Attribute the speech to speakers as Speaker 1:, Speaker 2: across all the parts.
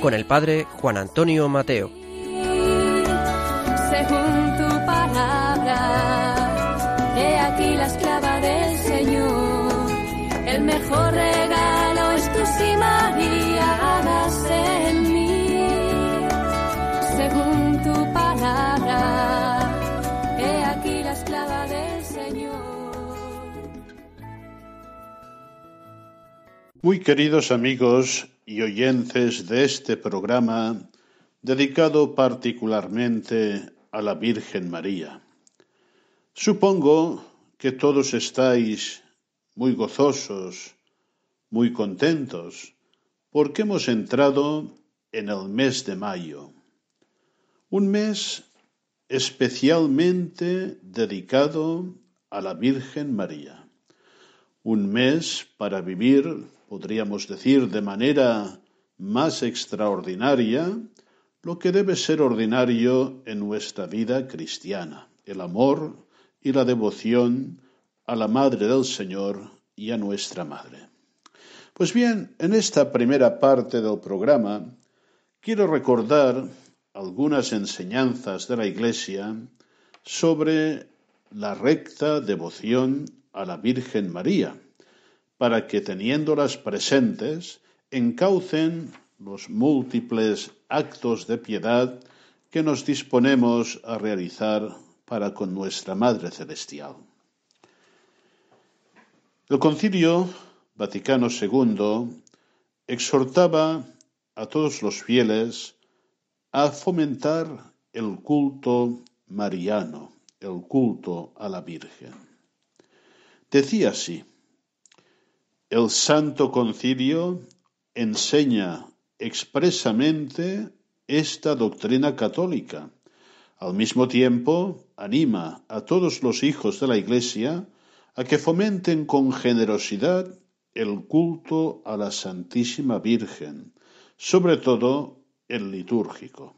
Speaker 1: Con el padre Juan Antonio Mateo.
Speaker 2: según tu palabra. He aquí la esclava del Señor. El mejor regalo es tu sí, María, hágase en mí. Según tu palabra. He aquí la esclava del Señor.
Speaker 3: Muy queridos amigos y oyentes de este programa dedicado particularmente a la Virgen María. Supongo que todos estáis muy gozosos, muy contentos, porque hemos entrado en el mes de mayo, un mes especialmente dedicado a la Virgen María un mes para vivir, podríamos decir, de manera más extraordinaria lo que debe ser ordinario en nuestra vida cristiana, el amor y la devoción a la Madre del Señor y a nuestra Madre. Pues bien, en esta primera parte del programa quiero recordar algunas enseñanzas de la Iglesia sobre la recta devoción a la Virgen María, para que teniéndolas presentes encaucen los múltiples actos de piedad que nos disponemos a realizar para con nuestra Madre Celestial. El Concilio Vaticano II exhortaba a todos los fieles a fomentar el culto mariano, el culto a la Virgen. Decía así, el Santo Concilio enseña expresamente esta doctrina católica. Al mismo tiempo, anima a todos los hijos de la Iglesia a que fomenten con generosidad el culto a la Santísima Virgen, sobre todo el litúrgico.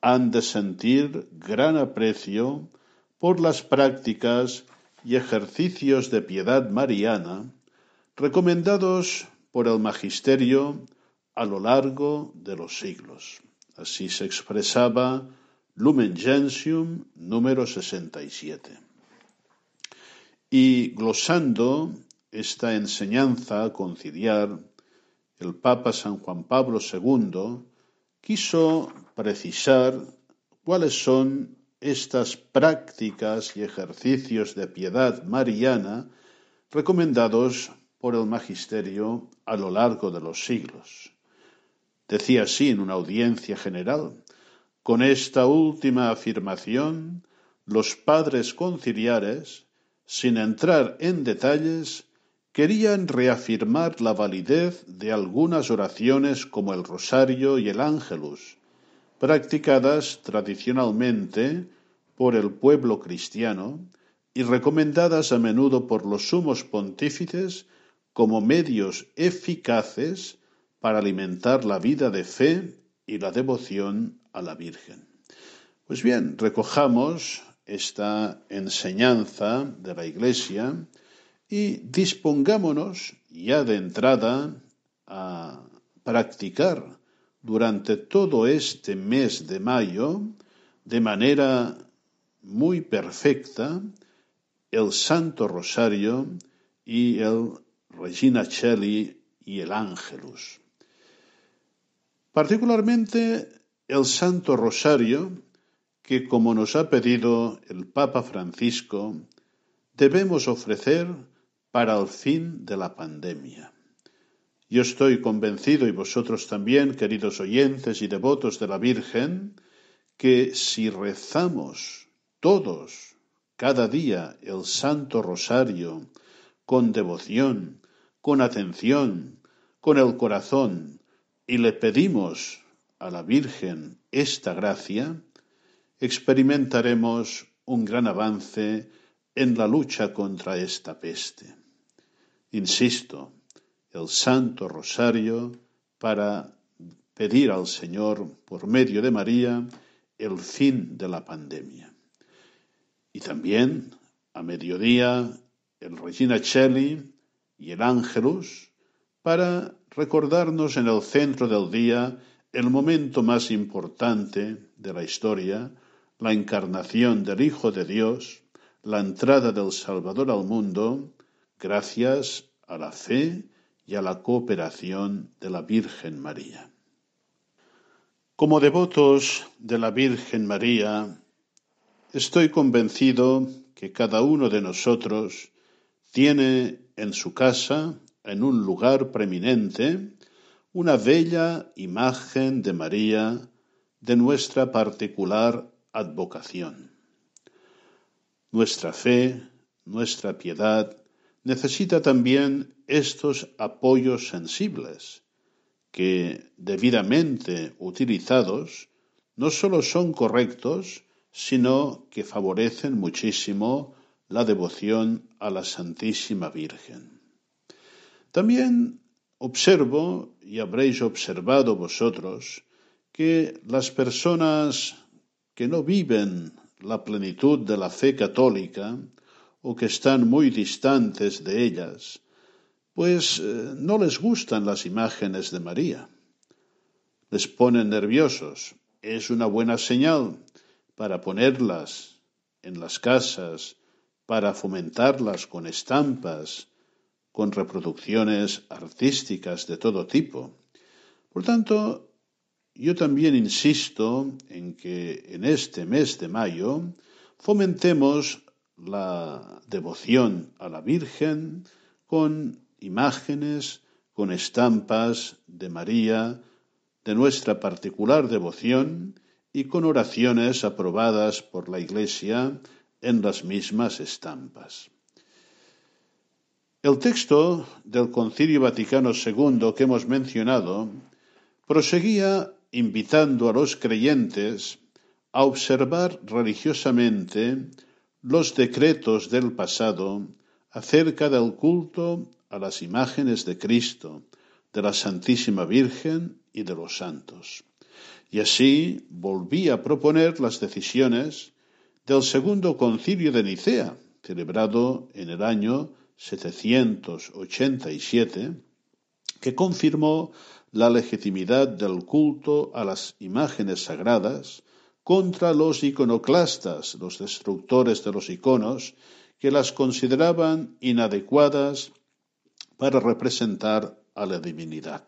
Speaker 3: Han de sentir gran aprecio por las prácticas y ejercicios de piedad mariana recomendados por el magisterio a lo largo de los siglos. Así se expresaba Lumen Gentium número 67. Y glosando esta enseñanza conciliar, el Papa San Juan Pablo II quiso precisar cuáles son estas prácticas y ejercicios de piedad mariana recomendados por el magisterio a lo largo de los siglos. Decía así en una audiencia general, con esta última afirmación, los padres conciliares, sin entrar en detalles, querían reafirmar la validez de algunas oraciones como el rosario y el ángelus, practicadas tradicionalmente por el pueblo cristiano y recomendadas a menudo por los sumos pontífices como medios eficaces para alimentar la vida de fe y la devoción a la Virgen. Pues bien, recojamos esta enseñanza de la Iglesia y dispongámonos ya de entrada a practicar durante todo este mes de mayo de manera muy perfecta el Santo Rosario y el Regina Celli y el Ángelus. Particularmente el Santo Rosario, que como nos ha pedido el Papa Francisco, debemos ofrecer para el fin de la pandemia. Yo estoy convencido, y vosotros también, queridos oyentes y devotos de la Virgen, que si rezamos todos cada día el Santo Rosario con devoción, con atención, con el corazón, y le pedimos a la Virgen esta gracia, experimentaremos un gran avance en la lucha contra esta peste. Insisto, el Santo Rosario para pedir al Señor, por medio de María, el fin de la pandemia. Y también, a mediodía, el Regina Cheli y el Ángelus, para recordarnos en el centro del día el momento más importante de la historia, la encarnación del Hijo de Dios, la entrada del Salvador al mundo, gracias a la fe y a la cooperación de la Virgen María. Como devotos de la Virgen María, estoy convencido que cada uno de nosotros tiene en su casa, en un lugar preeminente, una bella imagen de María de nuestra particular advocación. Nuestra fe, nuestra piedad, necesita también estos apoyos sensibles que, debidamente utilizados, no sólo son correctos, sino que favorecen muchísimo la devoción a la Santísima Virgen. También observo, y habréis observado vosotros, que las personas que no viven la plenitud de la fe católica o que están muy distantes de ellas, pues eh, no les gustan las imágenes de María. Les ponen nerviosos. Es una buena señal para ponerlas en las casas, para fomentarlas con estampas, con reproducciones artísticas de todo tipo. Por tanto, yo también insisto en que en este mes de mayo fomentemos la devoción a la Virgen con imágenes, con estampas de María, de nuestra particular devoción y con oraciones aprobadas por la Iglesia en las mismas estampas. El texto del Concilio Vaticano II que hemos mencionado proseguía invitando a los creyentes a observar religiosamente los decretos del pasado acerca del culto a las imágenes de Cristo, de la Santísima Virgen y de los santos. Y así volví a proponer las decisiones del segundo concilio de Nicea, celebrado en el año 787, que confirmó la legitimidad del culto a las imágenes sagradas contra los iconoclastas, los destructores de los iconos, que las consideraban inadecuadas para representar a la divinidad.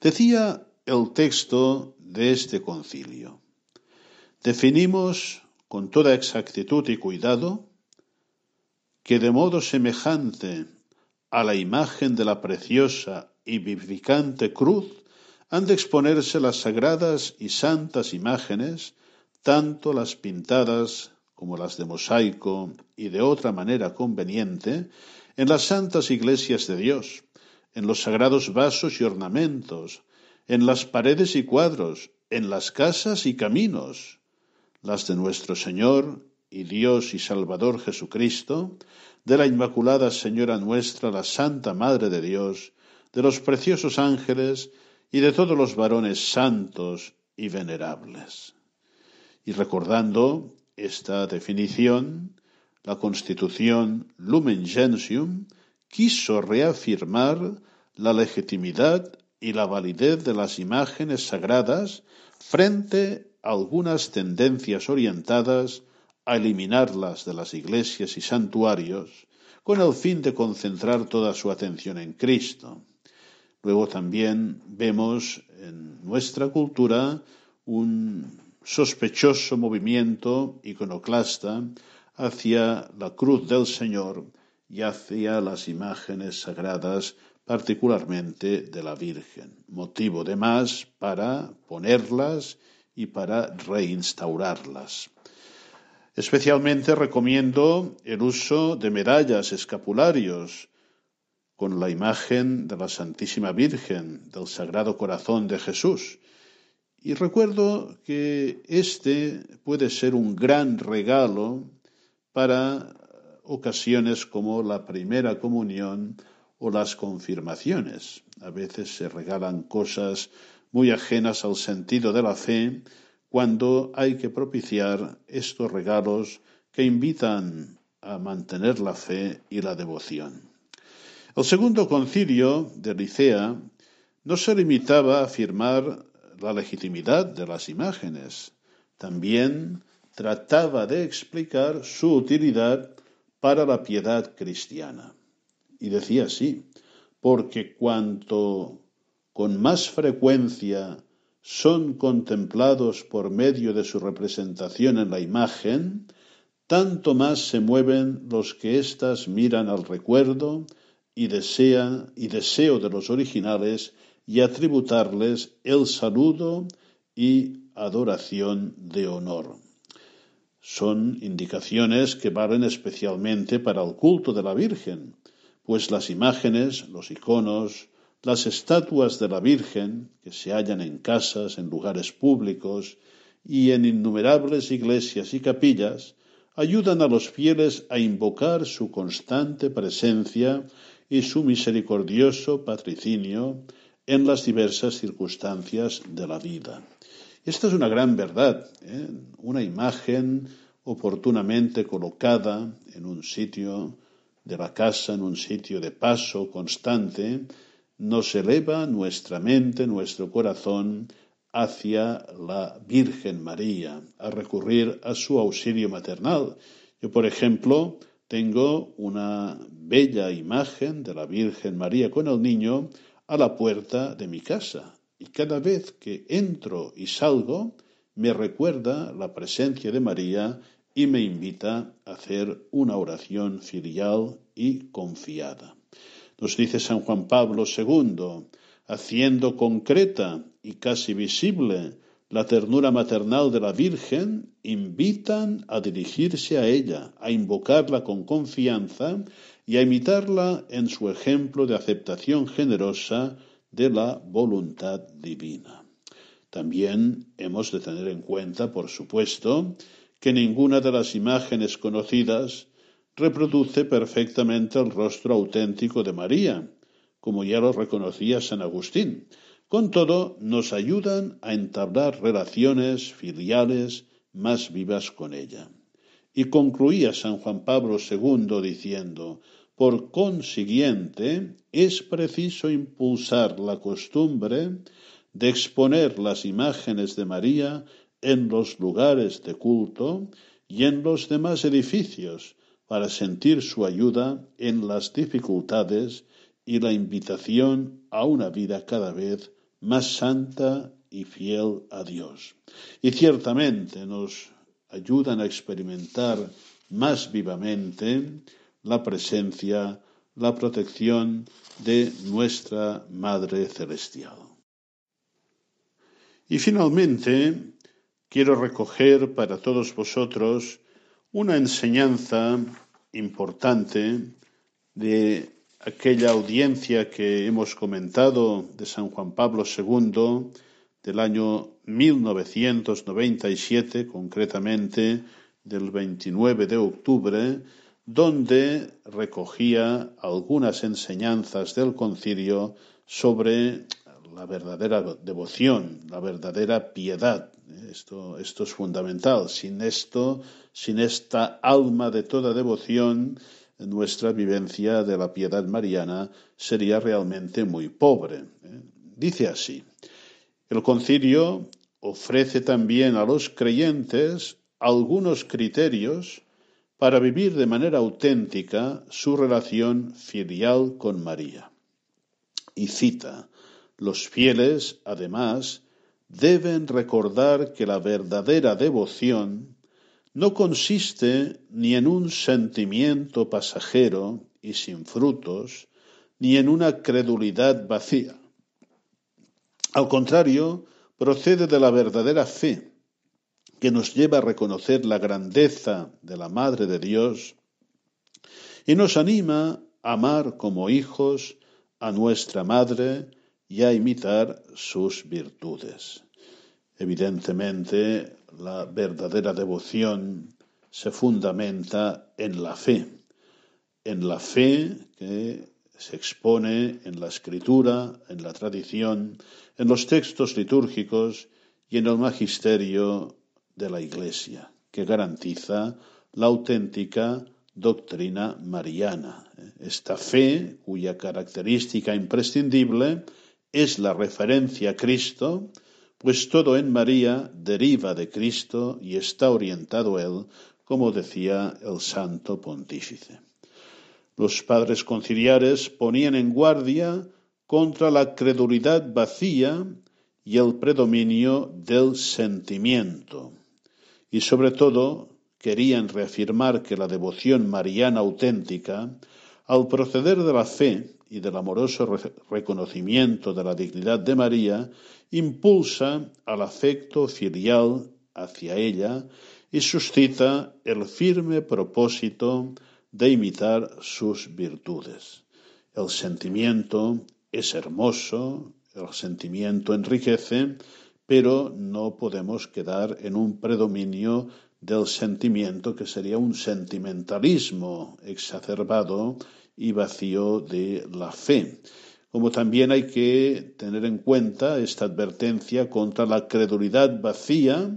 Speaker 3: Decía el texto de este concilio, definimos con toda exactitud y cuidado que de modo semejante a la imagen de la preciosa y vivificante cruz han de exponerse las sagradas y santas imágenes, tanto las pintadas como las de mosaico y de otra manera conveniente, en las santas iglesias de Dios, en los sagrados vasos y ornamentos, en las paredes y cuadros, en las casas y caminos, las de nuestro Señor y Dios y Salvador Jesucristo, de la Inmaculada Señora nuestra, la Santa Madre de Dios, de los preciosos ángeles y de todos los varones santos y venerables. Y recordando esta definición, la Constitución Lumen Gentium quiso reafirmar la legitimidad y la validez de las imágenes sagradas frente algunas tendencias orientadas a eliminarlas de las iglesias y santuarios con el fin de concentrar toda su atención en Cristo. Luego también vemos en nuestra cultura un sospechoso movimiento iconoclasta hacia la cruz del Señor y hacia las imágenes sagradas, particularmente de la Virgen. Motivo de más para ponerlas y para reinstaurarlas. Especialmente recomiendo el uso de medallas, escapularios, con la imagen de la Santísima Virgen del Sagrado Corazón de Jesús. Y recuerdo que este puede ser un gran regalo para ocasiones como la primera comunión o las confirmaciones. A veces se regalan cosas muy ajenas al sentido de la fe cuando hay que propiciar estos regalos que invitan a mantener la fe y la devoción. El segundo concilio de Licea no se limitaba a afirmar la legitimidad de las imágenes, también trataba de explicar su utilidad para la piedad cristiana. Y decía así, porque cuanto con más frecuencia son contemplados por medio de su representación en la imagen, tanto más se mueven los que éstas miran al recuerdo y, desea, y deseo de los originales y atributarles el saludo y adoración de honor. Son indicaciones que valen especialmente para el culto de la Virgen, pues las imágenes, los iconos, las estatuas de la Virgen, que se hallan en casas, en lugares públicos y en innumerables iglesias y capillas, ayudan a los fieles a invocar su constante presencia y su misericordioso patricinio en las diversas circunstancias de la vida. Esta es una gran verdad, ¿eh? una imagen oportunamente colocada en un sitio de la casa, en un sitio de paso constante, nos eleva nuestra mente, nuestro corazón hacia la Virgen María, a recurrir a su auxilio maternal. Yo, por ejemplo, tengo una bella imagen de la Virgen María con el niño a la puerta de mi casa y cada vez que entro y salgo me recuerda la presencia de María y me invita a hacer una oración filial y confiada. Nos dice San Juan Pablo II, haciendo concreta y casi visible la ternura maternal de la Virgen, invitan a dirigirse a ella, a invocarla con confianza y a imitarla en su ejemplo de aceptación generosa de la voluntad divina. También hemos de tener en cuenta, por supuesto, que ninguna de las imágenes conocidas reproduce perfectamente el rostro auténtico de María, como ya lo reconocía San Agustín. Con todo, nos ayudan a entablar relaciones filiales más vivas con ella. Y concluía San Juan Pablo II diciendo, por consiguiente, es preciso impulsar la costumbre de exponer las imágenes de María en los lugares de culto y en los demás edificios, para sentir su ayuda en las dificultades y la invitación a una vida cada vez más santa y fiel a Dios. Y ciertamente nos ayudan a experimentar más vivamente la presencia, la protección de nuestra Madre Celestial. Y finalmente, quiero recoger para todos vosotros una enseñanza importante de aquella audiencia que hemos comentado de San Juan Pablo II del año 1997, concretamente del 29 de octubre, donde recogía algunas enseñanzas del concilio sobre la verdadera devoción, la verdadera piedad. Esto, esto es fundamental. Sin esto, sin esta alma de toda devoción, nuestra vivencia de la piedad mariana sería realmente muy pobre. Dice así, el concilio ofrece también a los creyentes algunos criterios para vivir de manera auténtica su relación filial con María. Y cita, los fieles, además, deben recordar que la verdadera devoción no consiste ni en un sentimiento pasajero y sin frutos, ni en una credulidad vacía. Al contrario, procede de la verdadera fe, que nos lleva a reconocer la grandeza de la Madre de Dios y nos anima amar como hijos a nuestra Madre y a imitar sus virtudes. Evidentemente, la verdadera devoción se fundamenta en la fe, en la fe que se expone en la escritura, en la tradición, en los textos litúrgicos y en el magisterio de la Iglesia, que garantiza la auténtica doctrina mariana. Esta fe, cuya característica imprescindible es la referencia a Cristo, pues todo en María deriva de Cristo y está orientado a Él, como decía el Santo Pontífice. Los padres conciliares ponían en guardia contra la credulidad vacía y el predominio del sentimiento, y sobre todo querían reafirmar que la devoción mariana auténtica, al proceder de la fe y del amoroso reconocimiento de la dignidad de María, impulsa al afecto filial hacia ella y suscita el firme propósito de imitar sus virtudes. El sentimiento es hermoso, el sentimiento enriquece, pero no podemos quedar en un predominio del sentimiento que sería un sentimentalismo exacerbado y vacío de la fe. Como también hay que tener en cuenta esta advertencia contra la credulidad vacía,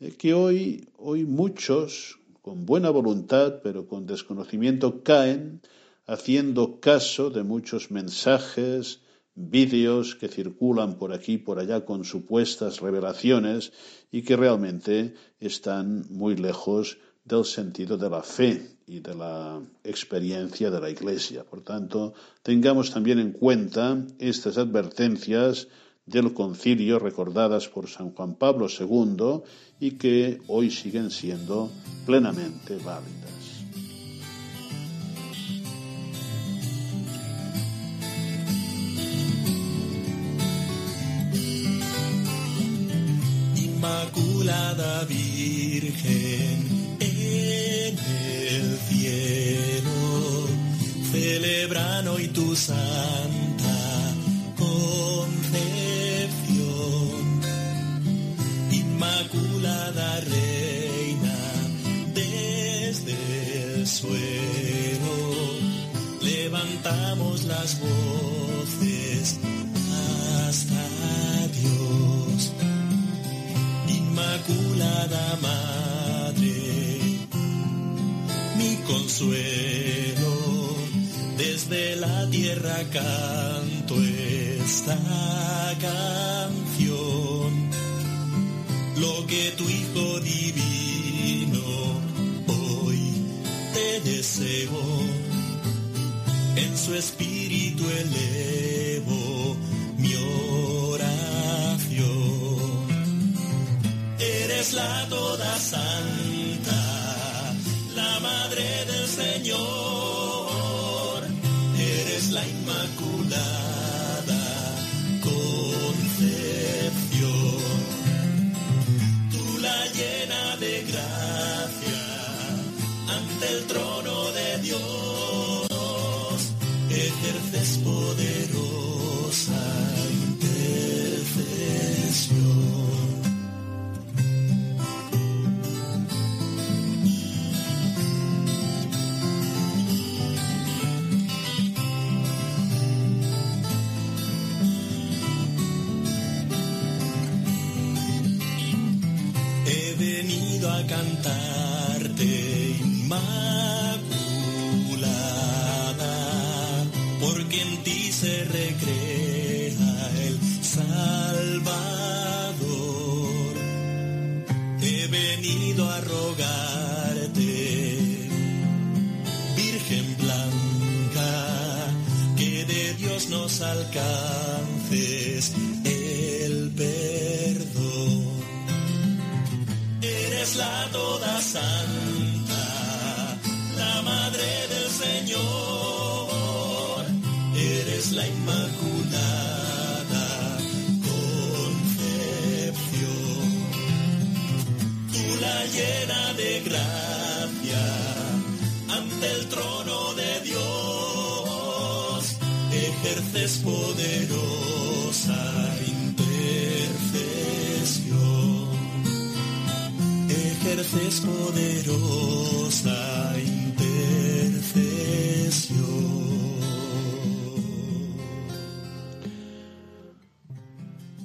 Speaker 3: eh, que hoy, hoy muchos, con buena voluntad, pero con desconocimiento, caen haciendo caso de muchos mensajes, vídeos que circulan por aquí y por allá con supuestas revelaciones y que realmente están muy lejos del sentido de la fe y de la experiencia de la Iglesia. Por tanto, tengamos también en cuenta estas advertencias del concilio recordadas por San Juan Pablo II y que hoy siguen siendo plenamente válidas.
Speaker 4: Inmaculada Virgen celebran hoy tu santa concepción. Inmaculada Reina, desde el suelo, levantamos las voces canto esta canción. Lo que tu Hijo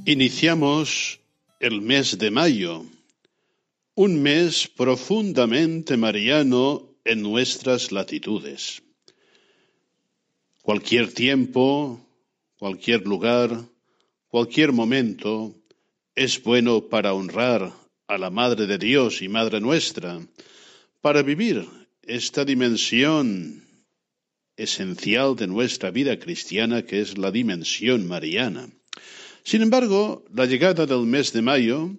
Speaker 3: Iniciamos el mes de mayo, un mes profundamente mariano en nuestras latitudes. Cualquier tiempo, cualquier lugar, cualquier momento es bueno para honrar a la Madre de Dios y Madre nuestra, para vivir esta dimensión esencial de nuestra vida cristiana que es la dimensión mariana. Sin embargo, la llegada del mes de mayo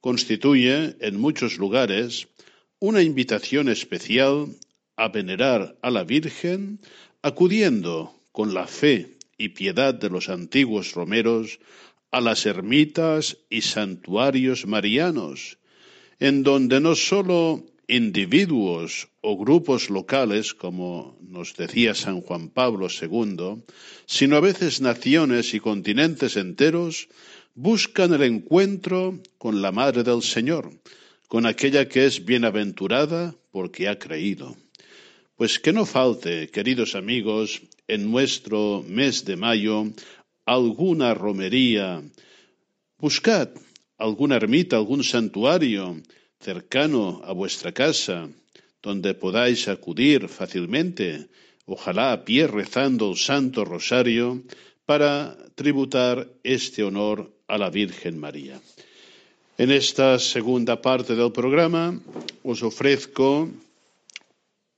Speaker 3: constituye en muchos lugares una invitación especial a venerar a la Virgen, acudiendo con la fe y piedad de los antiguos romeros a las ermitas y santuarios marianos, en donde no sólo individuos o grupos locales, como nos decía San Juan Pablo II, sino a veces naciones y continentes enteros buscan el encuentro con la Madre del Señor, con aquella que es bienaventurada porque ha creído. Pues que no falte, queridos amigos, en nuestro mes de mayo alguna romería. Buscad alguna ermita, algún santuario cercano a vuestra casa, donde podáis acudir fácilmente, ojalá a pie rezando el Santo Rosario, para tributar este honor a la Virgen María. En esta segunda parte del programa os ofrezco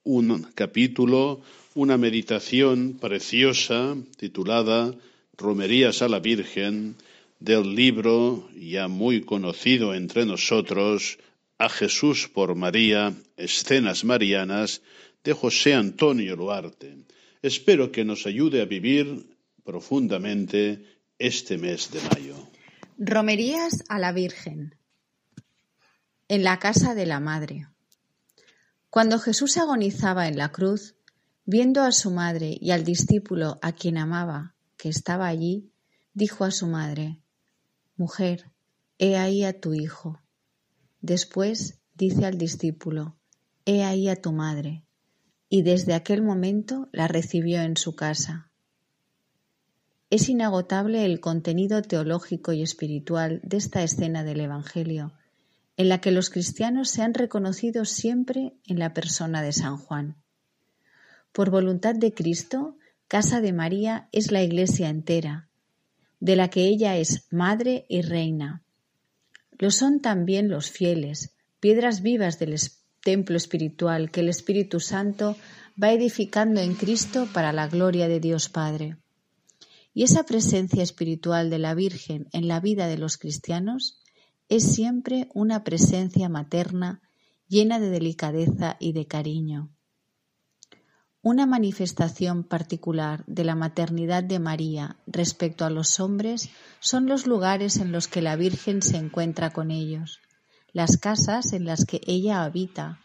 Speaker 3: un capítulo, una meditación preciosa titulada Romerías a la Virgen del libro ya muy conocido entre nosotros A Jesús por María, Escenas Marianas de José Antonio Luarte. Espero que nos ayude a vivir profundamente este mes de mayo.
Speaker 5: Romerías a la Virgen. En la casa de la Madre. Cuando Jesús agonizaba en la cruz, viendo a su madre y al discípulo a quien amaba, que estaba allí, dijo a su madre, Mujer, he ahí a tu hijo. Después dice al discípulo, He ahí a tu madre. Y desde aquel momento la recibió en su casa. Es inagotable el contenido teológico y espiritual de esta escena del Evangelio, en la que los cristianos se han reconocido siempre en la persona de San Juan. Por voluntad de Cristo, Casa de María es la Iglesia entera, de la que ella es madre y reina. Lo son también los fieles, piedras vivas del templo espiritual que el Espíritu Santo va edificando en Cristo para la gloria de Dios Padre. Y esa presencia espiritual de la Virgen en la vida de los cristianos es siempre una presencia materna llena de delicadeza y de cariño. Una manifestación particular de la maternidad de María respecto a los hombres son los lugares en los que la Virgen se encuentra con ellos, las casas en las que ella habita,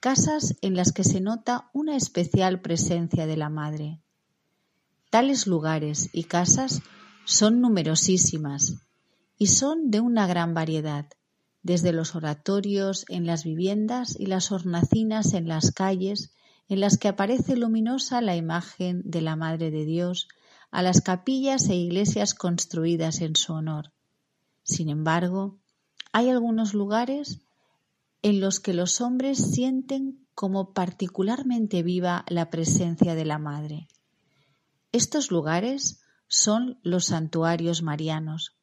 Speaker 5: casas en las que se nota una especial presencia de la Madre. Tales lugares y casas son numerosísimas y son de una gran variedad, desde los oratorios en las viviendas y las hornacinas en las calles en las que aparece luminosa la imagen de la Madre de Dios, a las capillas e iglesias construidas en su honor. Sin embargo, hay algunos lugares en los que los hombres sienten como particularmente viva la presencia de la Madre. Estos lugares son los santuarios marianos.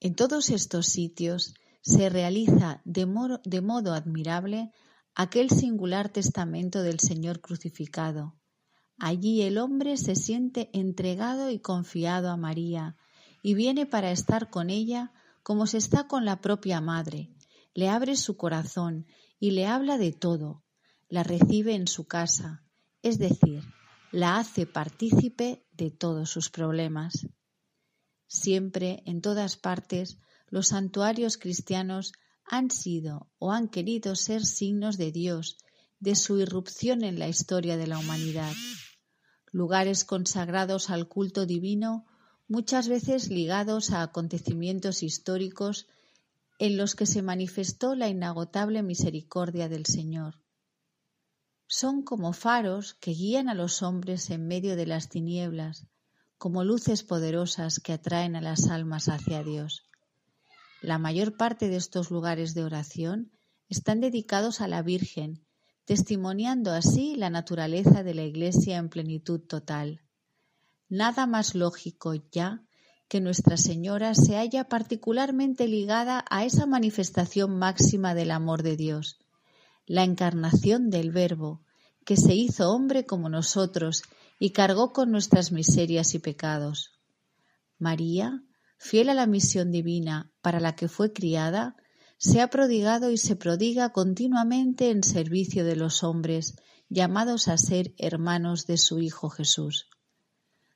Speaker 5: En todos estos sitios se realiza de modo, admirable aquel singular testamento del Señor crucificado. Allí el hombre se siente entregado y confiado a María y viene para estar con ella como se está con la propia madre. Le abre su corazón y le habla de todo. La recibe en su casa, es decir, la hace partícipe de todos sus problemas. Siempre, en todas partes, los santuarios cristianos han sido o han querido ser signos de Dios, de su irrupción en la historia de la humanidad. lugares consagrados al culto divino, muchas veces ligados a acontecimientos históricos en los que se manifestó la inagotable misericordia del Señor. Son como faros que guían a los hombres en medio de las tinieblas, como luces poderosas que atraen a las almas hacia Dios. La mayor parte de estos lugares de oración están dedicados a la Virgen, testimoniando así la naturaleza de la Iglesia en plenitud total. Nada más lógico ya que Nuestra Señora se haya particularmente ligada a esa manifestación máxima del amor de Dios, la encarnación del Verbo, que se hizo hombre como nosotros y cargó con nuestras miserias y pecados. María, fiel a la misión divina para la que fue criada, se ha prodigado y se prodiga continuamente en servicio de los hombres, llamados a ser hermanos de su Hijo Jesús.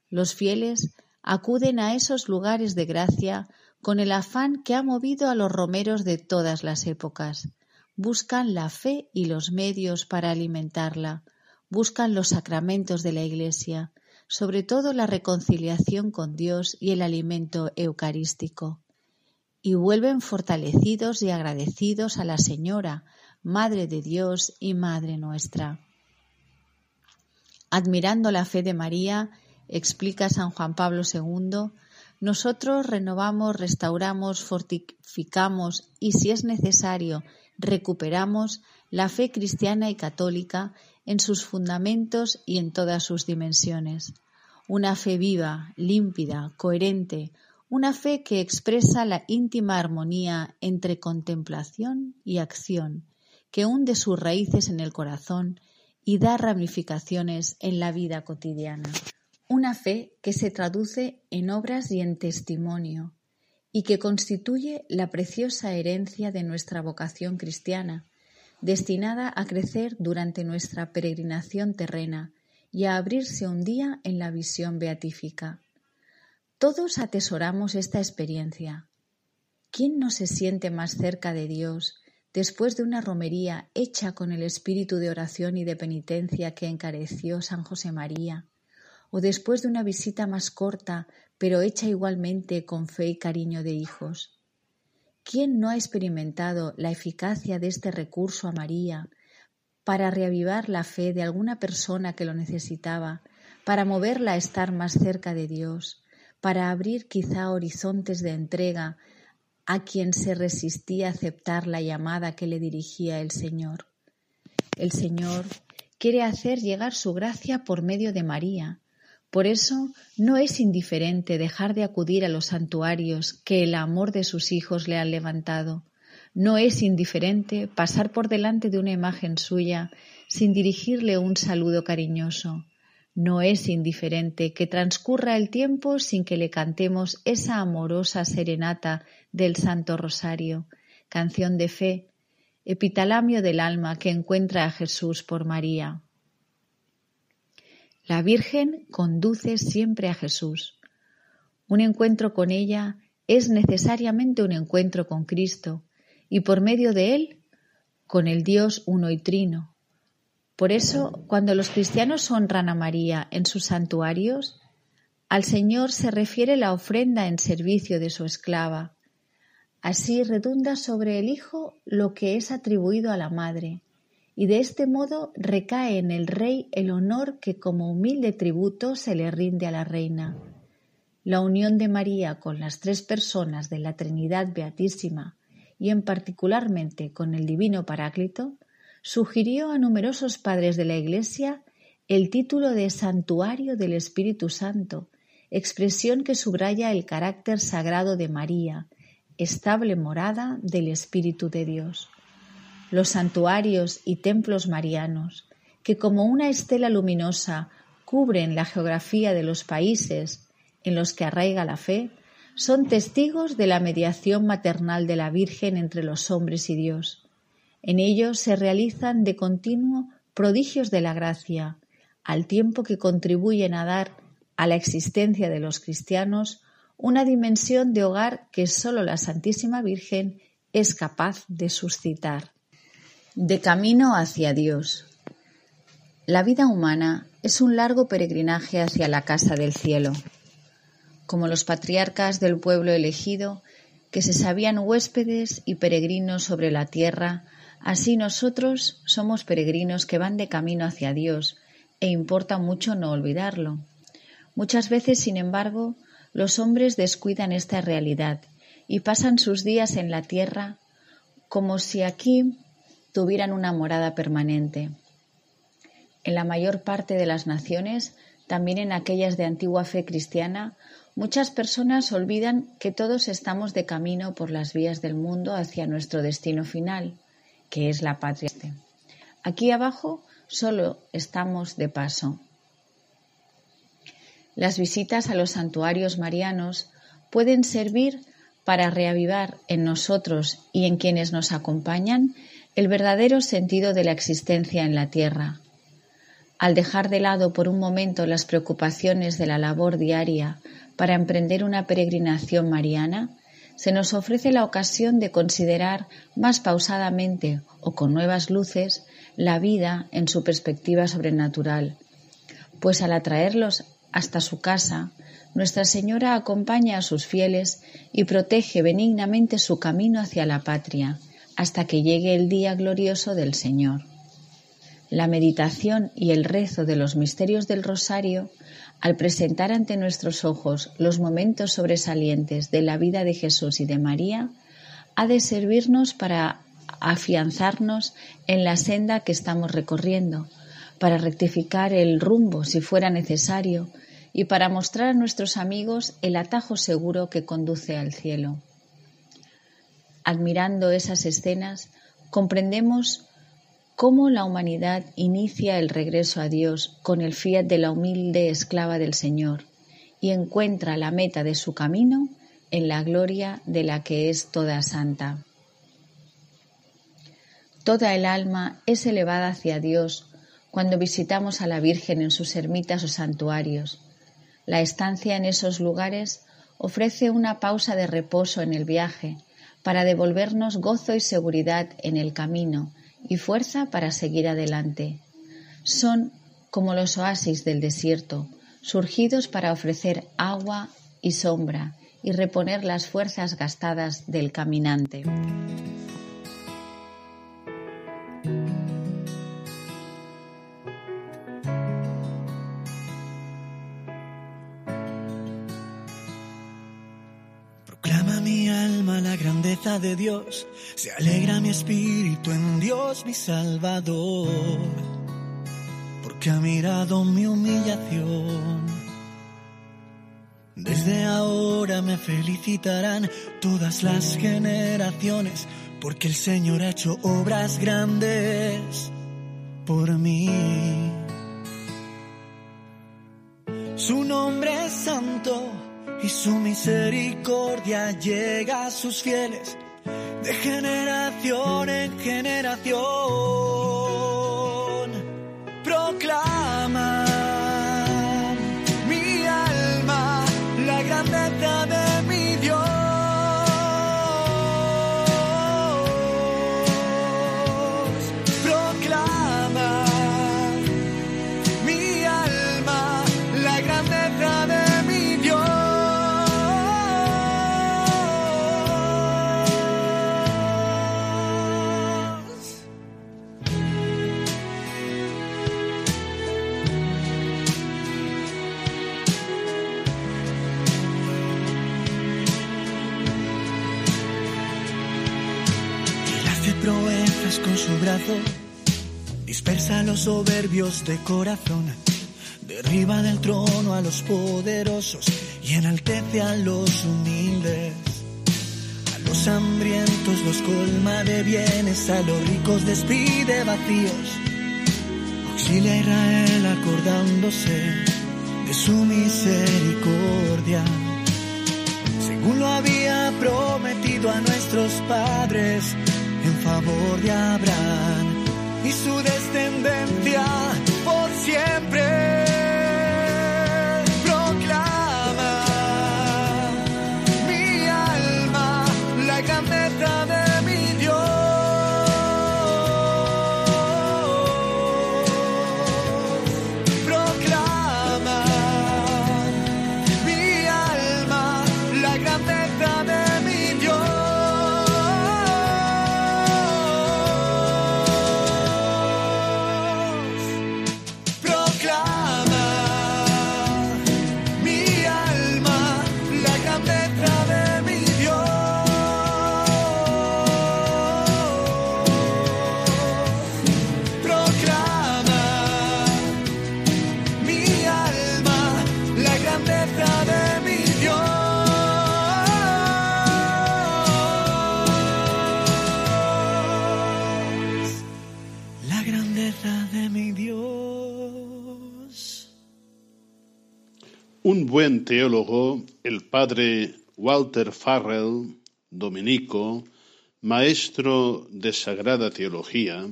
Speaker 5: Los fieles acuden a esos lugares de gracia con el afán que ha movido a los romeros de todas las épocas. Buscan la fe y los medios para alimentarla, buscan los sacramentos de la Iglesia, sobre todo la reconciliación con Dios y el alimento eucarístico, y vuelven fortalecidos y agradecidos a la Señora, Madre de Dios y Madre nuestra. Admirando la fe de María, explica San Juan Pablo II, nosotros renovamos, restauramos, fortificamos y, si es necesario, recuperamos la fe cristiana y católica en sus fundamentos y en todas sus dimensiones. Una fe viva, límpida, coherente, una fe que expresa la íntima armonía entre contemplación y acción, que hunde sus raíces en el corazón y da ramificaciones en la vida cotidiana. Una fe que se traduce en obras y en testimonio, y que constituye la preciosa herencia de nuestra vocación cristiana, destinada a crecer durante nuestra peregrinación terrena y a abrirse un día en la visión beatífica. Todos atesoramos esta experiencia. ¿Quién no se siente más cerca de Dios después de una romería hecha con el espíritu de oración y de penitencia que encareció San José María? o después de una visita más corta, pero hecha igualmente con fe y cariño de hijos. ¿Quién no ha experimentado la eficacia de este recurso a María para reavivar la fe de alguna persona que lo necesitaba, para moverla a estar más cerca de Dios, para abrir quizá horizontes de entrega a quien se resistía a aceptar la llamada que le dirigía el Señor? El Señor quiere hacer llegar su gracia por medio de María, por eso no es indiferente dejar de acudir a los santuarios que el amor de sus hijos le han levantado. No es indiferente pasar por delante de una imagen suya sin dirigirle un saludo cariñoso. No es indiferente que transcurra el tiempo sin que le cantemos esa amorosa serenata del Santo Rosario, canción de fe, epitalamio del alma que encuentra a Jesús por María. La Virgen conduce siempre a Jesús. Un encuentro con ella es necesariamente un encuentro con Cristo y por medio de él con el Dios uno y trino. Por eso, cuando los cristianos honran a María en sus santuarios, al Señor se refiere la ofrenda en servicio de su esclava. Así redunda sobre el Hijo lo que es atribuido a la Madre, y de este modo recae en el rey el honor que como humilde tributo se le rinde a la reina. La unión de María con las tres personas de la Trinidad Beatísima y en particularmente con el Divino Paráclito sugirió a numerosos padres de la Iglesia el título de Santuario del Espíritu Santo, expresión que subraya el carácter sagrado de María, estable morada del Espíritu de Dios los santuarios y templos marianos, que como una estela luminosa cubren la geografía de los países en los que arraiga la fe, son testigos de la mediación maternal de la Virgen entre los hombres y Dios. En ellos se realizan de continuo prodigios de la gracia, al tiempo que contribuyen a dar a la existencia de los cristianos una dimensión de hogar que sólo la Santísima Virgen es capaz de suscitar. De camino hacia Dios. La vida humana es un largo peregrinaje hacia la casa del cielo. Como los patriarcas del pueblo elegido, que se sabían huéspedes y peregrinos sobre la tierra, así nosotros somos peregrinos que van de camino hacia Dios, e importa mucho no olvidarlo. Muchas veces, sin embargo, los hombres descuidan esta realidad y pasan sus días en la tierra como si aquí tuvieran una morada permanente. En la mayor parte de las naciones, también en aquellas de antigua fe cristiana, muchas personas olvidan que todos estamos de camino por las vías del mundo hacia nuestro destino final, que es la patria. Aquí abajo solo estamos de paso. Las visitas a los santuarios marianos pueden servir para reavivar en nosotros y en quienes nos acompañan el verdadero sentido de la existencia en la tierra, al dejar de lado por un momento las preocupaciones de la labor diaria para emprender una peregrinación mariana, se nos ofrece la ocasión de considerar más pausadamente o con nuevas luces la vida en su perspectiva sobrenatural, pues al atraerlos hasta su casa, Nuestra Señora acompaña a sus fieles y protege benignamente su camino hacia la patria, hasta que llegue el día glorioso del Señor la meditación y el rezo de los misterios del rosario, al presentar ante nuestros ojos los momentos sobresalientes de la vida de Jesús y de María, ha de servirnos para afianzarnos en la senda que estamos recorriendo, para rectificar el rumbo si fuera necesario y para mostrar a nuestros amigos el atajo seguro que conduce al cielo. Admirando esas escenas, comprendemos cómo la humanidad inicia el regreso a Dios con el fiat de la humilde esclava del Señor y encuentra la meta de su camino en la gloria de la que es toda santa. Toda el alma es elevada hacia Dios cuando visitamos a la Virgen en sus ermitas o santuarios. La estancia en esos lugares ofrece una pausa de reposo en el viaje para devolvernos gozo y seguridad en el camino y fuerza para seguir adelante. Son como los oasis del desierto, surgidos para ofrecer agua y sombra y reponer las fuerzas gastadas del caminante.
Speaker 6: De Dios, se alegra mi espíritu en Dios mi Salvador, porque ha mirado mi humillación. Desde ahora me felicitarán todas las generaciones, porque el Señor ha hecho obras grandes por mí. Su nombre es santo y su misericordia llega a sus fieles de generación en generación. Con su brazo, dispersa los soberbios de corazón, derriba del trono a los poderosos y enaltece a los humildes. A los hambrientos los colma de bienes, a los ricos despide vacíos. Auxilia a Israel acordándose de su misericordia según lo había prometido a nuestros padres en favor de Abraham y su descendencia
Speaker 3: buen teólogo, el padre Walter Farrell, dominico, maestro de Sagrada Teología,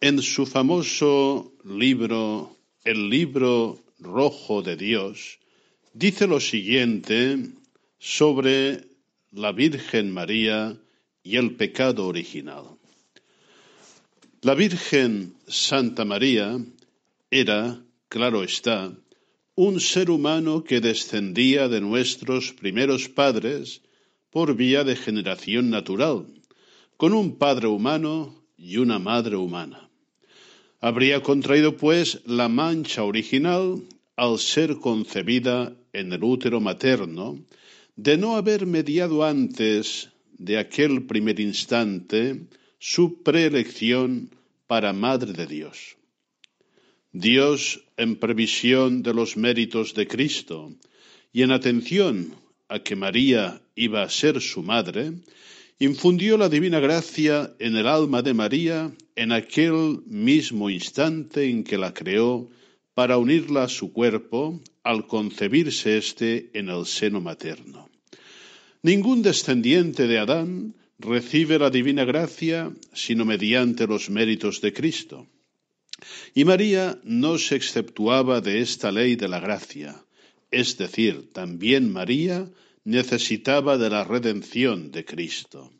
Speaker 3: en su famoso libro El libro rojo de Dios, dice lo siguiente sobre la Virgen María y el pecado original. La Virgen Santa María era, claro está, un ser humano que descendía de nuestros primeros padres por vía de generación natural, con un padre humano y una madre humana. Habría contraído, pues, la mancha original al ser concebida en el útero materno, de no haber mediado antes de aquel primer instante su preelección para Madre de Dios. Dios, en previsión de los méritos de Cristo y en atención a que María iba a ser su madre, infundió la divina gracia en el alma de María en aquel mismo instante en que la creó para unirla a su cuerpo al concebirse éste en el seno materno. Ningún descendiente de Adán recibe la divina gracia sino mediante los méritos de Cristo. Y María no se exceptuaba de esta ley de la gracia, es decir, también María necesitaba de la redención de Cristo.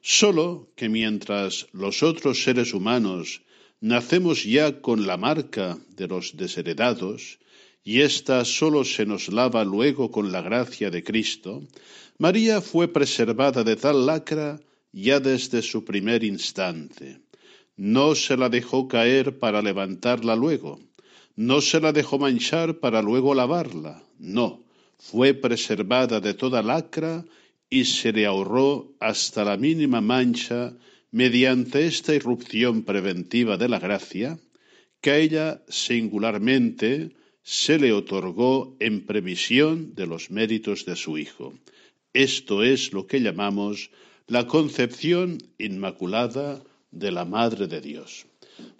Speaker 3: Solo que mientras los otros seres humanos nacemos ya con la marca de los desheredados, y ésta sólo se nos lava luego con la gracia de Cristo, María fue preservada de tal lacra ya desde su primer instante. No se la dejó caer para levantarla luego. No se la dejó manchar para luego lavarla. No, fue preservada de toda lacra y se le ahorró hasta la mínima mancha mediante esta irrupción preventiva de la gracia, que a ella singularmente se le otorgó en previsión de los méritos de su Hijo. Esto es lo que llamamos la concepción inmaculada de la Madre de Dios.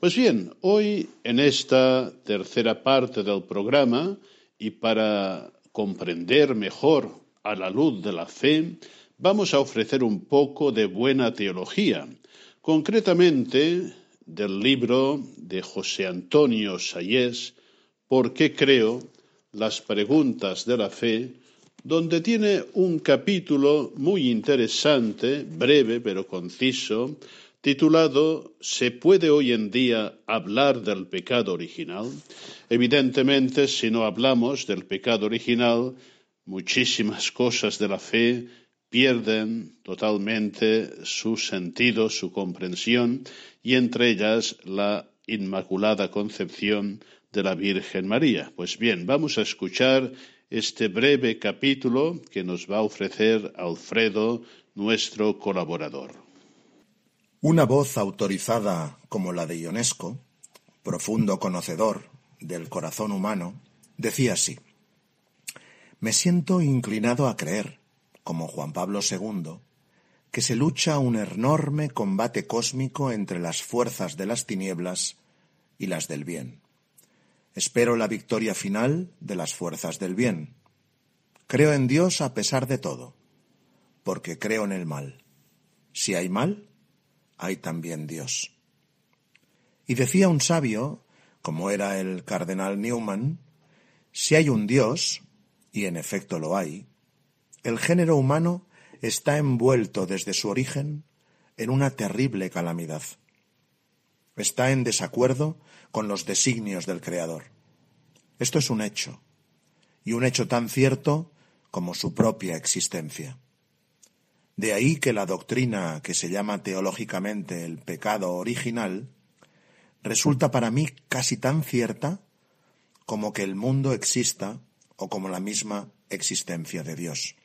Speaker 3: Pues bien, hoy en esta tercera parte del programa y para comprender mejor a la luz de la fe, vamos a ofrecer un poco de buena teología, concretamente del libro de José Antonio Sayés, ¿Por qué creo? las preguntas de la fe, donde tiene un capítulo muy interesante, breve pero conciso, titulado ¿Se puede hoy en día hablar del pecado original? Evidentemente, si no hablamos del pecado original, muchísimas cosas de la fe pierden totalmente su sentido, su comprensión, y entre ellas la Inmaculada Concepción de la Virgen María. Pues bien, vamos a escuchar este breve capítulo que nos va a ofrecer Alfredo, nuestro colaborador.
Speaker 7: Una voz autorizada como la de Ionesco, profundo conocedor del corazón humano, decía así, Me siento inclinado a creer, como Juan Pablo II, que se lucha un enorme combate cósmico entre las fuerzas de las tinieblas y las del bien. Espero la victoria final de las fuerzas del bien. Creo en Dios a pesar de todo, porque creo en el mal. Si hay mal, hay también Dios. Y decía un sabio, como era el cardenal Newman, si hay un Dios, y en efecto lo hay, el género humano está envuelto desde su origen en una terrible calamidad. Está en desacuerdo con los designios del Creador. Esto es un hecho, y un hecho tan cierto como su propia existencia. De ahí que la doctrina que se llama teológicamente el pecado original resulta para mí casi tan cierta como que el mundo exista o como la misma existencia de Dios.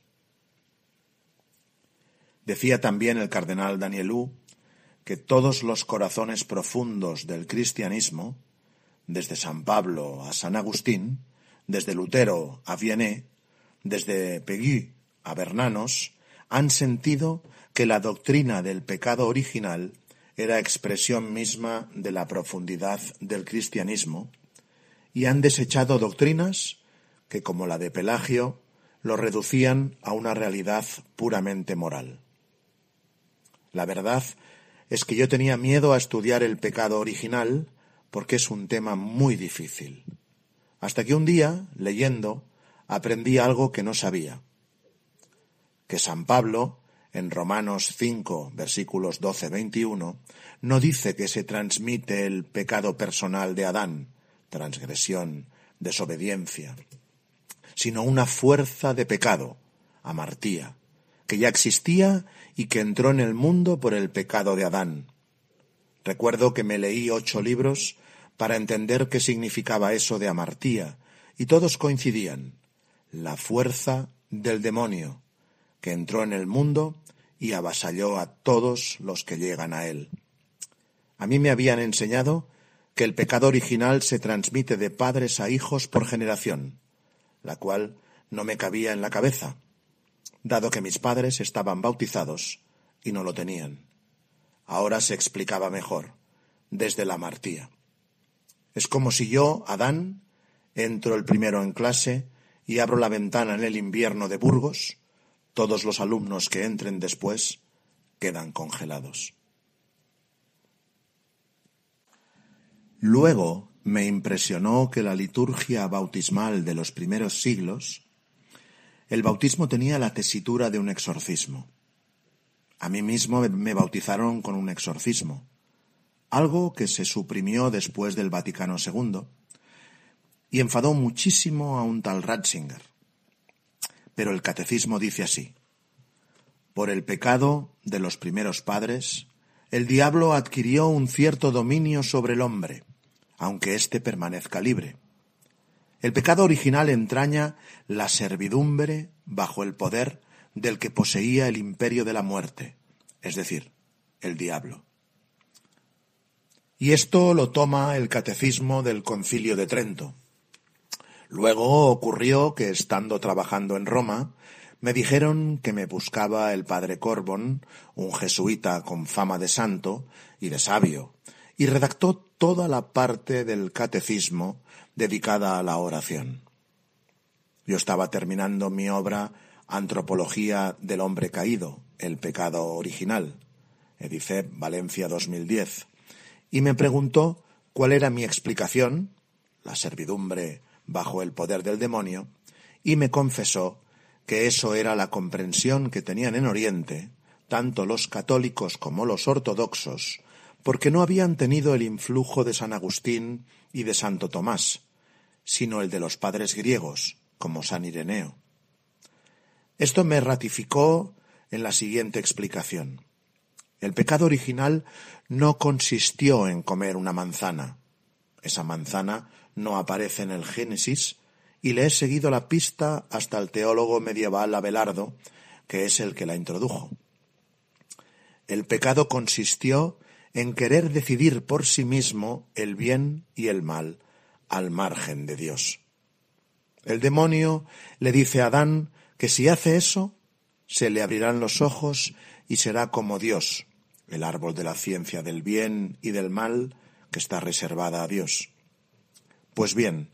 Speaker 7: Decía también el cardenal Danielú que todos los corazones profundos del cristianismo, desde San Pablo a San Agustín, desde Lutero a Vianney, desde Pegui a Bernanos, han sentido que la doctrina del pecado original era expresión misma de la profundidad del cristianismo y han desechado doctrinas que, como la de Pelagio, lo reducían a una realidad puramente moral. La verdad es que yo tenía miedo a estudiar el pecado original porque es un tema muy difícil. Hasta que un día, leyendo, aprendí algo que no sabía. Que San Pablo, en Romanos 5, versículos 12-21, no dice que se transmite el pecado personal de Adán, transgresión, desobediencia, sino una fuerza de pecado, amartía, que ya existía y que entró en el mundo por el pecado de Adán. Recuerdo que me leí ocho libros para entender qué significaba eso de amartía, y todos coincidían. La fuerza del demonio, que entró en el mundo y avasalló a todos los que llegan a él. A mí me habían enseñado que el pecado original se transmite de padres a hijos por generación, la cual no me cabía en la cabeza, dado que mis padres estaban bautizados y no lo tenían. Ahora se explicaba mejor, desde la martía. Es como si yo, Adán, entro el primero en clase y abro la ventana en el invierno de Burgos, todos los alumnos que entren después quedan congelados. Luego me impresionó que la liturgia bautismal de los primeros siglos, el bautismo tenía la tesitura de un exorcismo. A mí mismo me bautizaron con un exorcismo, algo que se suprimió después del Vaticano II y enfadó muchísimo a un tal Ratzinger. Pero el catecismo dice así, por el pecado de los primeros padres, el diablo adquirió un cierto dominio sobre el hombre, aunque éste permanezca libre. El pecado original entraña la servidumbre bajo el poder del que poseía el imperio de la muerte, es decir, el diablo. Y esto lo toma el catecismo del concilio de Trento. Luego ocurrió que, estando trabajando en Roma, me dijeron que me buscaba el padre Corbon, un jesuita con fama de santo y de sabio, y redactó toda la parte del catecismo dedicada a la oración. Yo estaba terminando mi obra Antropología del hombre caído, el pecado original, Edice Valencia 2010, y me preguntó cuál era mi explicación, la servidumbre bajo el poder del demonio, y me confesó que eso era la comprensión que tenían en Oriente, tanto los católicos como los ortodoxos, porque no habían tenido el influjo de San Agustín y de Santo Tomás, sino el de los padres griegos, como San Ireneo. Esto me ratificó en la siguiente explicación. El pecado original no consistió en comer una manzana. Esa manzana no aparece en el Génesis y le he seguido la pista hasta el teólogo medieval Abelardo, que es el que la introdujo. El pecado consistió en querer decidir por sí mismo el bien y el mal al margen de Dios. El demonio le dice a Adán que si hace eso, se le abrirán los ojos y será como Dios, el árbol de la ciencia del bien y del mal que está reservada a Dios. Pues bien,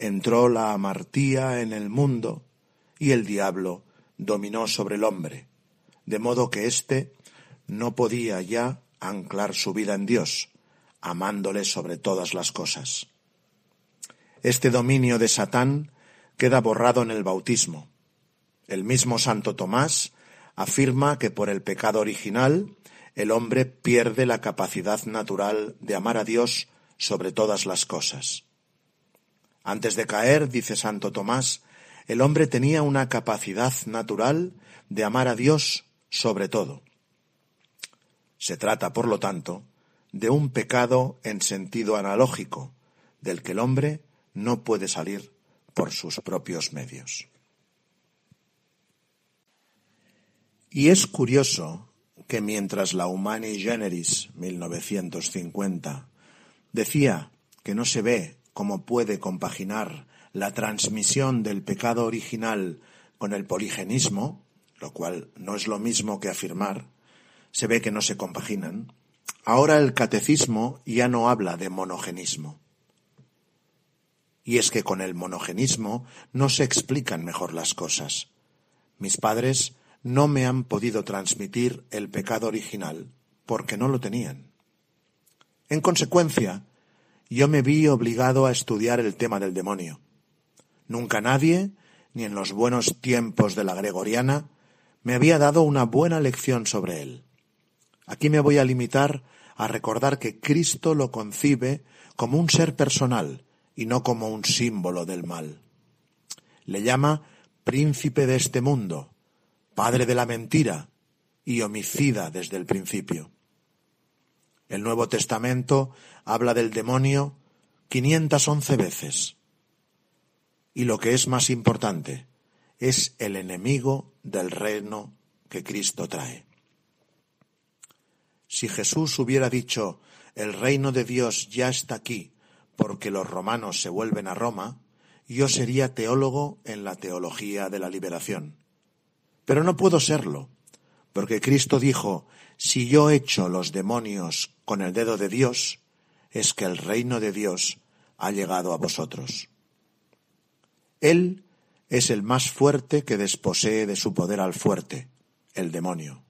Speaker 7: entró la amartía en el mundo y el diablo dominó sobre el hombre, de modo que éste no podía ya anclar su vida en Dios, amándole sobre todas las cosas. Este dominio de Satán queda borrado en el bautismo. El mismo Santo Tomás afirma que por el pecado original el hombre pierde la capacidad natural de amar a Dios sobre todas las cosas. Antes de caer, dice Santo Tomás, el hombre tenía una capacidad natural de amar a Dios sobre todo. Se trata, por lo tanto, de un pecado en sentido analógico, del que el hombre no puede salir por sus propios medios. Y es curioso que mientras la Humani Generis 1950 decía que no se ve cómo puede compaginar la transmisión del pecado original con el poligenismo, lo cual no es lo mismo que afirmar se ve que no se compaginan. Ahora el catecismo ya no habla de monogenismo. Y es que con el monogenismo no se explican mejor las cosas. Mis padres no me han podido transmitir el pecado original porque no lo tenían. En consecuencia, yo me vi obligado a estudiar el tema del demonio. Nunca nadie, ni en los buenos tiempos de la gregoriana, me había dado una buena lección sobre él. Aquí me voy a limitar a recordar que Cristo lo concibe como un ser personal y no como un símbolo del mal. Le llama príncipe de este mundo, padre de la mentira y homicida desde el principio. El Nuevo Testamento habla del demonio 511 veces. Y lo que es más importante, es el enemigo del reino que Cristo trae. Si Jesús hubiera dicho, el reino de Dios ya está aquí porque los romanos se vuelven a Roma, yo sería teólogo en la teología de la liberación. Pero no puedo serlo, porque Cristo dijo, si yo echo los demonios con el dedo de Dios, es que el reino de Dios ha llegado a vosotros. Él es el más fuerte que desposee de su poder al fuerte, el demonio.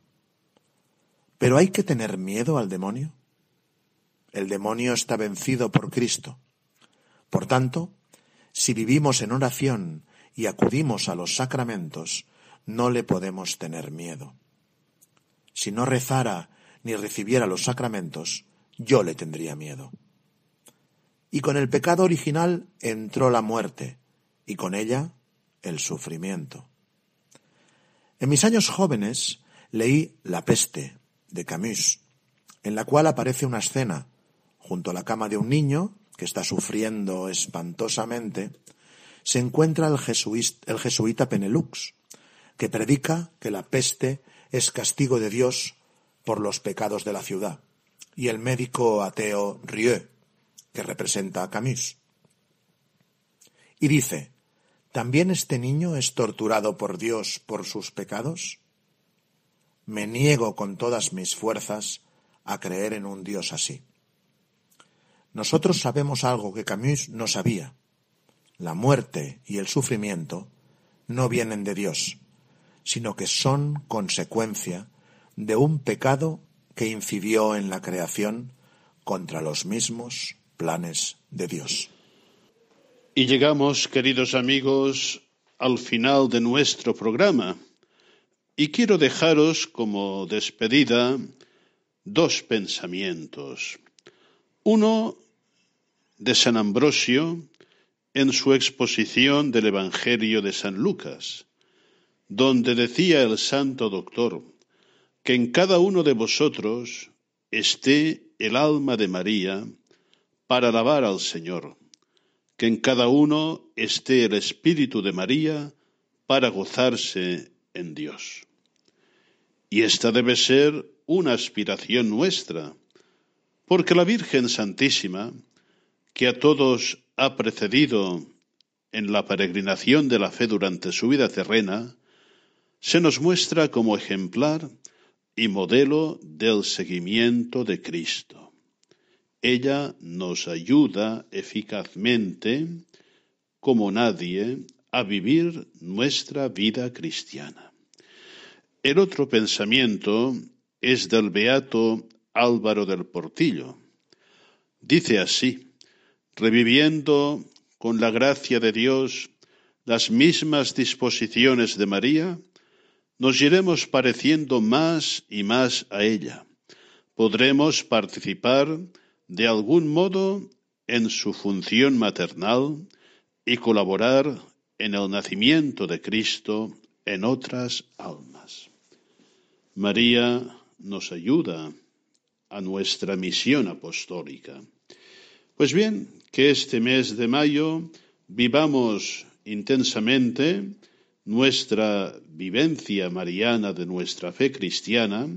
Speaker 7: Pero hay que tener miedo al demonio. El demonio está vencido por Cristo. Por tanto, si vivimos en oración y acudimos a los sacramentos, no le podemos tener miedo. Si no rezara ni recibiera los sacramentos, yo le tendría miedo. Y con el pecado original entró la muerte, y con ella el sufrimiento. En mis años jóvenes leí La peste de Camus, en la cual aparece una escena junto a la cama de un niño que está sufriendo espantosamente, se encuentra el, jesuita Penelux, que predica que la peste es castigo de Dios por los pecados de la ciudad, y el médico ateo Rieu, que representa a Camus. Y dice, ¿también este niño es torturado por Dios por sus pecados? Me niego con todas mis fuerzas a creer en un Dios así. Nosotros sabemos algo que Camus no sabía. La muerte y el sufrimiento no vienen de Dios, sino que son consecuencia de un pecado que incidió en la creación contra los mismos planes de Dios.
Speaker 3: Y llegamos, queridos amigos, al final de nuestro programa. Y quiero dejaros como despedida dos pensamientos. Uno de San Ambrosio en su exposición del Evangelio de San Lucas donde decía el santo doctor que en cada uno de vosotros esté el alma de María para alabar al Señor, que en cada uno esté el espíritu de María para gozarse en Dios. Y esta debe ser una aspiración nuestra, porque la Virgen Santísima, que a todos ha precedido en la peregrinación de la fe durante su vida terrena, se nos muestra como ejemplar y modelo del seguimiento de Cristo. Ella nos ayuda eficazmente, como nadie, a vivir nuestra vida cristiana. El otro pensamiento es del beato Álvaro del Portillo. Dice así, reviviendo con la gracia de Dios las mismas disposiciones de María, nos iremos pareciendo más y más a ella. Podremos participar de algún modo en su función maternal y colaborar en el nacimiento de Cristo en otras almas. María nos ayuda a nuestra misión apostólica. Pues bien, que este mes de mayo vivamos intensamente nuestra vivencia mariana de nuestra fe cristiana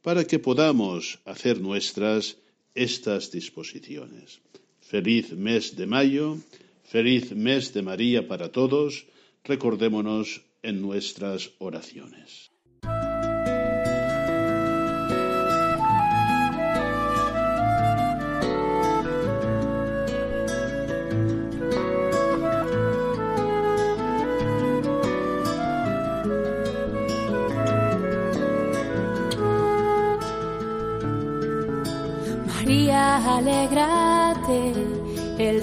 Speaker 3: para que podamos hacer nuestras estas disposiciones. Feliz mes de mayo, feliz mes de María para todos, recordémonos en nuestras oraciones.